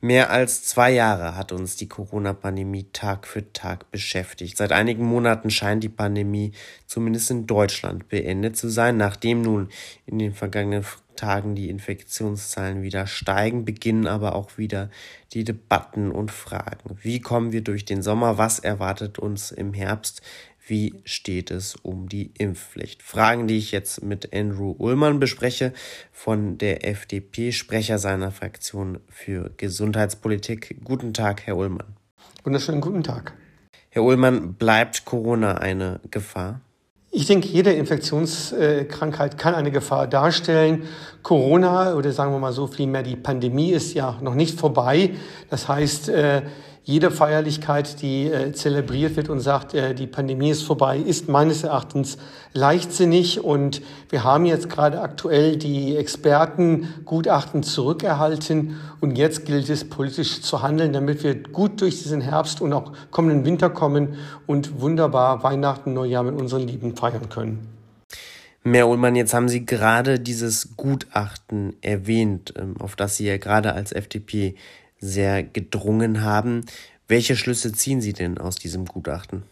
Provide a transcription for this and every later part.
Mehr als zwei Jahre hat uns die Corona-Pandemie Tag für Tag beschäftigt. Seit einigen Monaten scheint die Pandemie zumindest in Deutschland beendet zu sein. Nachdem nun in den vergangenen Tagen die Infektionszahlen wieder steigen, beginnen aber auch wieder die Debatten und Fragen. Wie kommen wir durch den Sommer? Was erwartet uns im Herbst? Wie steht es um die Impfpflicht? Fragen, die ich jetzt mit Andrew Ullmann bespreche, von der FDP, Sprecher seiner Fraktion für Gesundheitspolitik. Guten Tag, Herr Ullmann. Wunderschönen guten Tag. Herr Ullmann, bleibt Corona eine Gefahr? Ich denke, jede Infektionskrankheit kann eine Gefahr darstellen. Corona oder sagen wir mal so vielmehr die Pandemie ist ja noch nicht vorbei. Das heißt, äh, jede Feierlichkeit, die äh, zelebriert wird und sagt, äh, die Pandemie ist vorbei, ist meines Erachtens leichtsinnig. Und wir haben jetzt gerade aktuell die Expertengutachten zurückerhalten. Und jetzt gilt es, politisch zu handeln, damit wir gut durch diesen Herbst und auch kommenden Winter kommen und wunderbar Weihnachten, Neujahr mit unseren Lieben feiern können. Mehr Ullmann, jetzt haben Sie gerade dieses Gutachten erwähnt, ähm, auf das Sie ja gerade als FDP sehr gedrungen haben. Welche Schlüsse ziehen Sie denn aus diesem Gutachten?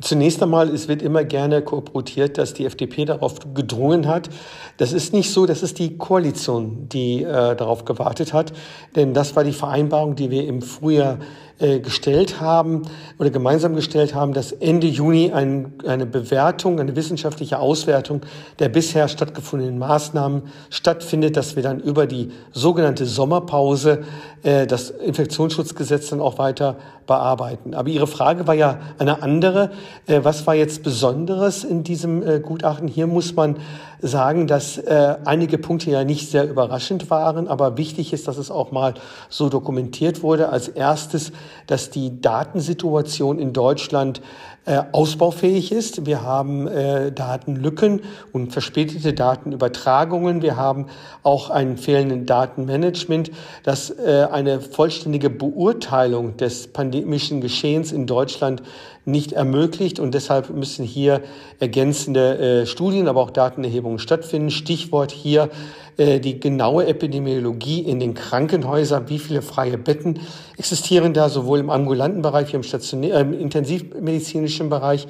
Zunächst einmal, es wird immer gerne korportiert, dass die FDP darauf gedrungen hat. Das ist nicht so, das ist die Koalition, die äh, darauf gewartet hat. Denn das war die Vereinbarung, die wir im Frühjahr äh, gestellt haben oder gemeinsam gestellt haben, dass Ende Juni ein, eine Bewertung, eine wissenschaftliche Auswertung der bisher stattgefundenen Maßnahmen stattfindet, dass wir dann über die sogenannte Sommerpause äh, das Infektionsschutzgesetz dann auch weiter bearbeiten. Aber Ihre Frage war ja eine andere. Äh, was war jetzt Besonderes in diesem äh, Gutachten? Hier muss man sagen, dass äh, einige Punkte ja nicht sehr überraschend waren, aber wichtig ist, dass es auch mal so dokumentiert wurde. Als erstes, dass die Datensituation in Deutschland äh, ausbaufähig ist. Wir haben äh, Datenlücken und verspätete Datenübertragungen. Wir haben auch einen fehlenden Datenmanagement, das äh, eine vollständige Beurteilung des pandemischen Geschehens in Deutschland nicht ermöglicht und deshalb müssen hier ergänzende äh, Studien, aber auch Datenerhebungen stattfinden. Stichwort hier die genaue Epidemiologie in den Krankenhäusern, wie viele freie Betten existieren da, sowohl im ambulanten Bereich wie im stationär, äh, intensivmedizinischen Bereich,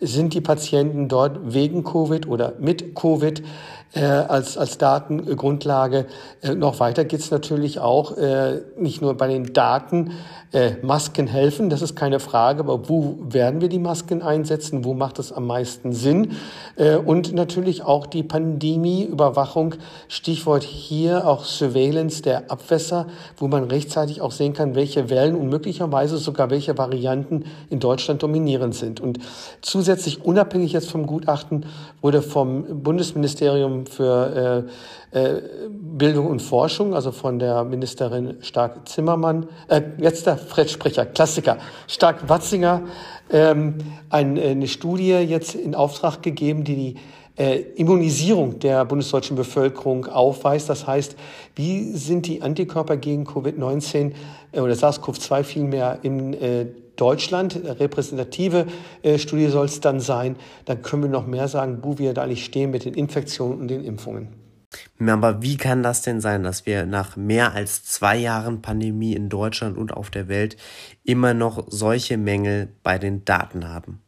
sind die Patienten dort wegen Covid oder mit Covid äh, als, als Datengrundlage. Äh, noch weiter geht's natürlich auch, äh, nicht nur bei den Daten, äh, Masken helfen, das ist keine Frage, aber wo werden wir die Masken einsetzen, wo macht es am meisten Sinn? Äh, und natürlich auch die Pandemieüberwachung, Stichwort hier auch Surveillance der Abwässer, wo man rechtzeitig auch sehen kann, welche Wellen und möglicherweise sogar welche Varianten in Deutschland dominierend sind. Und zusätzlich, unabhängig jetzt vom Gutachten, wurde vom Bundesministerium für äh, äh, Bildung und Forschung, also von der Ministerin Stark-Zimmermann, äh, jetzt der Sprecher, Klassiker, Stark-Watzinger, ähm, ein, äh, eine Studie jetzt in Auftrag gegeben, die die äh, Immunisierung der bundesdeutschen Bevölkerung aufweist. Das heißt, wie sind die Antikörper gegen Covid-19 äh, oder SARS-CoV-2 vielmehr in äh, Deutschland, repräsentative äh, Studie soll es dann sein, dann können wir noch mehr sagen, wo wir da nicht stehen mit den Infektionen und den Impfungen. Aber wie kann das denn sein, dass wir nach mehr als zwei Jahren Pandemie in Deutschland und auf der Welt immer noch solche Mängel bei den Daten haben?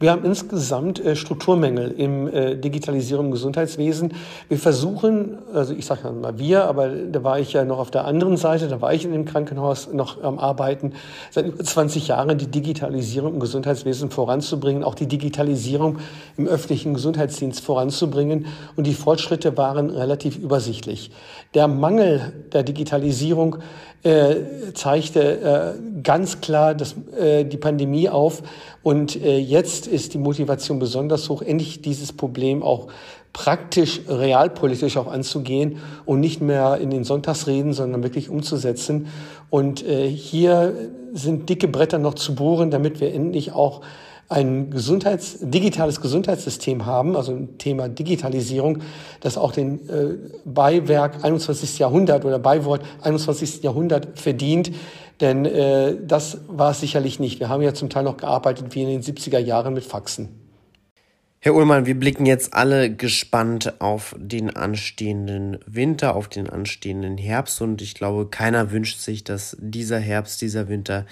Wir haben insgesamt äh, Strukturmängel im äh, Digitalisierung im Gesundheitswesen. Wir versuchen, also ich sage mal wir, aber da war ich ja noch auf der anderen Seite, da war ich in dem Krankenhaus noch am Arbeiten, seit über 20 Jahren die Digitalisierung im Gesundheitswesen voranzubringen, auch die Digitalisierung im öffentlichen Gesundheitsdienst voranzubringen. Und die Fortschritte waren relativ übersichtlich. Der Mangel der Digitalisierung äh, zeigte äh, ganz klar das, äh, die Pandemie auf. Und äh, jetzt ist die Motivation besonders hoch, endlich dieses Problem auch praktisch, realpolitisch auch anzugehen und nicht mehr in den Sonntagsreden, sondern wirklich umzusetzen. Und äh, hier sind dicke Bretter noch zu bohren, damit wir endlich auch ein Gesundheits-, digitales Gesundheitssystem haben, also ein Thema Digitalisierung, das auch den äh, Beiwerk 21. Jahrhundert oder Beiwort 21. Jahrhundert verdient. Denn äh, das war es sicherlich nicht. Wir haben ja zum Teil noch gearbeitet wie in den 70er Jahren mit Faxen. Herr Ullmann, wir blicken jetzt alle gespannt auf den anstehenden Winter, auf den anstehenden Herbst und ich glaube, keiner wünscht sich, dass dieser Herbst, dieser Winter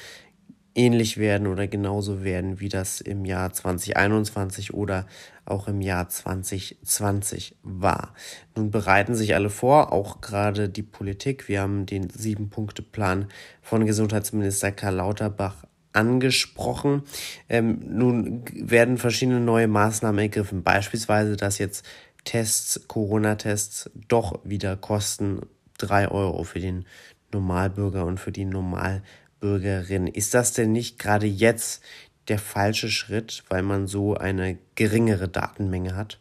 ähnlich werden oder genauso werden, wie das im Jahr 2021 oder auch im Jahr 2020 war. Nun bereiten sich alle vor, auch gerade die Politik. Wir haben den Sieben-Punkte-Plan von Gesundheitsminister Karl Lauterbach angesprochen. Ähm, nun werden verschiedene neue Maßnahmen ergriffen, beispielsweise, dass jetzt Tests, Corona-Tests doch wieder kosten 3 Euro für den Normalbürger und für die Normalbürgerin. Ist das denn nicht gerade jetzt der falsche Schritt, weil man so eine geringere Datenmenge hat?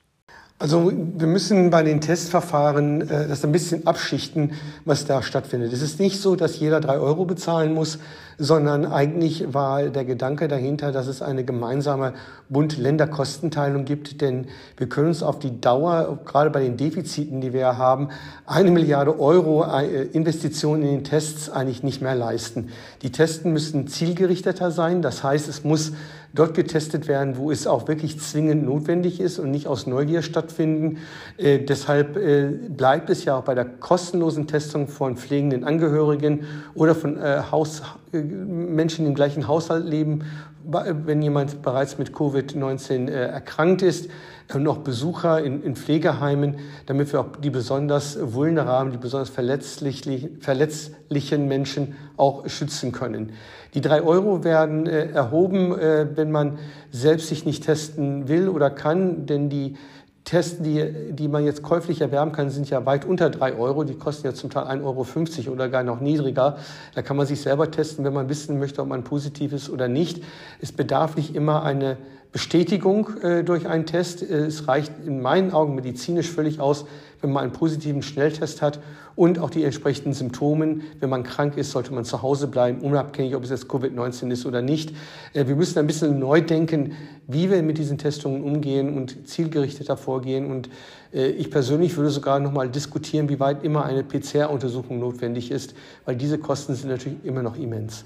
Also wir müssen bei den Testverfahren äh, das ein bisschen abschichten, was da stattfindet. Es ist nicht so, dass jeder drei Euro bezahlen muss, sondern eigentlich war der Gedanke dahinter, dass es eine gemeinsame Bund-Länder-Kostenteilung gibt, denn wir können uns auf die Dauer, gerade bei den Defiziten, die wir haben, eine Milliarde Euro äh, Investitionen in den Tests eigentlich nicht mehr leisten. Die Testen müssen zielgerichteter sein, das heißt, es muss dort getestet werden, wo es auch wirklich zwingend notwendig ist und nicht aus Neugier stattfinden. Äh, deshalb äh, bleibt es ja auch bei der kostenlosen Testung von pflegenden Angehörigen oder von äh, Haus, Menschen im gleichen Haushalt leben, wenn jemand bereits mit Covid-19 äh, erkrankt ist, noch Besucher in, in, Pflegeheimen, damit wir auch die besonders vulnerablen, die besonders verletzlich, verletzlichen Menschen auch schützen können. Die drei Euro werden äh, erhoben, äh, wenn man selbst sich nicht testen will oder kann, denn die Tests, die, die man jetzt käuflich erwerben kann, sind ja weit unter drei Euro. Die kosten ja zum Teil 1,50 Euro oder gar noch niedriger. Da kann man sich selber testen, wenn man wissen möchte, ob man positiv ist oder nicht. Es bedarf nicht immer eine Bestätigung äh, durch einen Test. Es reicht in meinen Augen medizinisch völlig aus, wenn man einen positiven Schnelltest hat und auch die entsprechenden Symptome. Wenn man krank ist, sollte man zu Hause bleiben, unabhängig, ob es jetzt Covid-19 ist oder nicht. Äh, wir müssen ein bisschen neu denken, wie wir mit diesen Testungen umgehen und zielgerichteter vorgehen. Und äh, ich persönlich würde sogar noch mal diskutieren, wie weit immer eine PCR-Untersuchung notwendig ist, weil diese Kosten sind natürlich immer noch immens.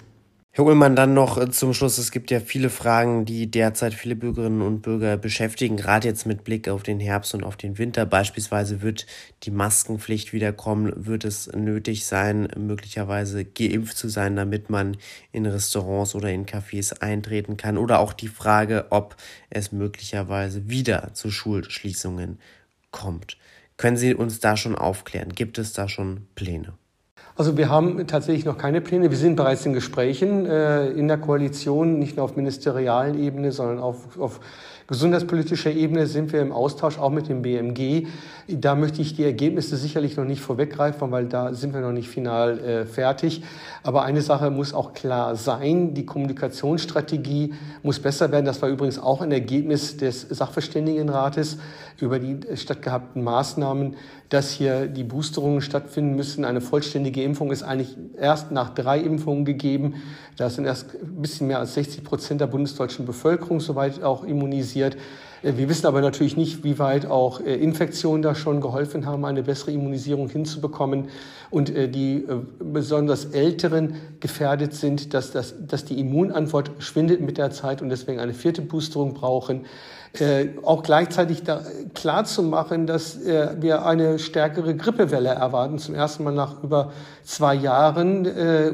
Herr Ullmann, dann noch äh, zum Schluss. Es gibt ja viele Fragen, die derzeit viele Bürgerinnen und Bürger beschäftigen, gerade jetzt mit Blick auf den Herbst und auf den Winter. Beispielsweise wird die Maskenpflicht wiederkommen. Wird es nötig sein, möglicherweise geimpft zu sein, damit man in Restaurants oder in Cafés eintreten kann? Oder auch die Frage, ob es möglicherweise wieder zu Schulschließungen kommt. Können Sie uns da schon aufklären? Gibt es da schon Pläne? Also wir haben tatsächlich noch keine Pläne. Wir sind bereits in Gesprächen äh, in der Koalition, nicht nur auf ministerialen Ebene, sondern auf, auf gesundheitspolitischer Ebene sind wir im Austausch auch mit dem BMG. Da möchte ich die Ergebnisse sicherlich noch nicht vorweggreifen, weil da sind wir noch nicht final äh, fertig. Aber eine Sache muss auch klar sein, die Kommunikationsstrategie muss besser werden. Das war übrigens auch ein Ergebnis des Sachverständigenrates über die stattgehabten Maßnahmen, dass hier die Boosterungen stattfinden müssen. Eine vollständige Impfung ist eigentlich erst nach drei Impfungen gegeben. Da sind erst ein bisschen mehr als 60 Prozent der bundesdeutschen Bevölkerung soweit auch immunisiert. Äh, wir wissen aber natürlich nicht, wie weit auch äh, Infektionen da schon geholfen haben, eine bessere Immunisierung hinzubekommen und äh, die besonders Älteren gefährdet sind, dass, das, dass die Immunantwort schwindet mit der Zeit und deswegen eine vierte Boosterung brauchen. auch gleichzeitig da klar zu machen, dass wir eine stärkere Grippewelle erwarten, zum ersten Mal nach über zwei Jahren.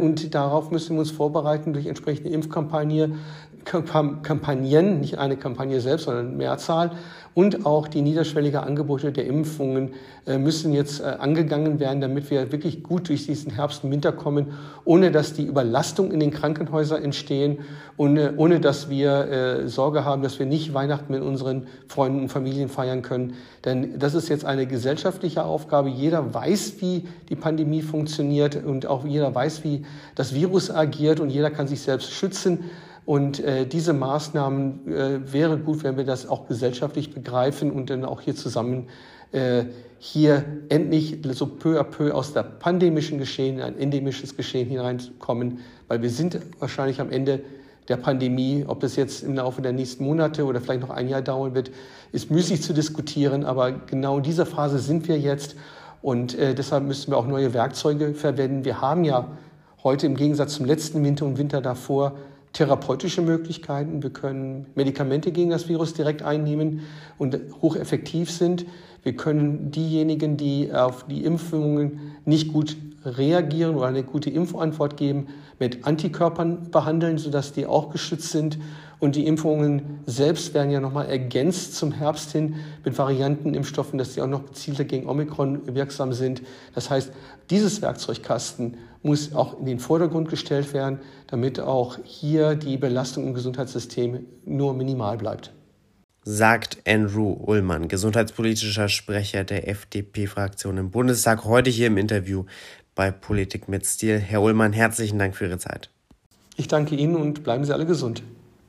und darauf müssen wir uns vorbereiten durch entsprechende Impfkampagne Kampagnen, nicht eine Kampagne selbst, sondern Mehrzahl. Und auch die niederschwellige Angebote der Impfungen äh, müssen jetzt äh, angegangen werden, damit wir wirklich gut durch diesen Herbst und Winter kommen, ohne dass die Überlastung in den Krankenhäusern entstehen, ohne, ohne dass wir äh, Sorge haben, dass wir nicht Weihnachten mit unseren Freunden und Familien feiern können. Denn das ist jetzt eine gesellschaftliche Aufgabe. Jeder weiß, wie die Pandemie funktioniert und auch jeder weiß, wie das Virus agiert und jeder kann sich selbst schützen. Und äh, diese Maßnahmen äh, wäre gut, wenn wir das auch gesellschaftlich begreifen und dann auch hier zusammen äh, hier endlich so peu à peu aus der pandemischen Geschehen in ein endemisches Geschehen hineinkommen, weil wir sind wahrscheinlich am Ende der Pandemie, ob das jetzt im Laufe der nächsten Monate oder vielleicht noch ein Jahr dauern wird, ist müßig zu diskutieren, aber genau in dieser Phase sind wir jetzt. Und äh, deshalb müssen wir auch neue Werkzeuge verwenden. Wir haben ja heute im Gegensatz zum letzten Winter und Winter davor therapeutische Möglichkeiten, wir können Medikamente gegen das Virus direkt einnehmen und hocheffektiv sind. Wir können diejenigen, die auf die Impfungen nicht gut reagieren oder eine gute Impfantwort geben, mit Antikörpern behandeln, sodass die auch geschützt sind. Und die Impfungen selbst werden ja nochmal ergänzt zum Herbst hin mit Variantenimpfstoffen, dass die auch noch gezielter gegen Omikron wirksam sind. Das heißt, dieses Werkzeugkasten muss auch in den Vordergrund gestellt werden, damit auch hier die Belastung im Gesundheitssystem nur minimal bleibt. Sagt Andrew Ullmann, gesundheitspolitischer Sprecher der FDP-Fraktion im Bundestag, heute hier im Interview bei Politik mit Stil. Herr Ullmann, herzlichen Dank für Ihre Zeit. Ich danke Ihnen und bleiben Sie alle gesund.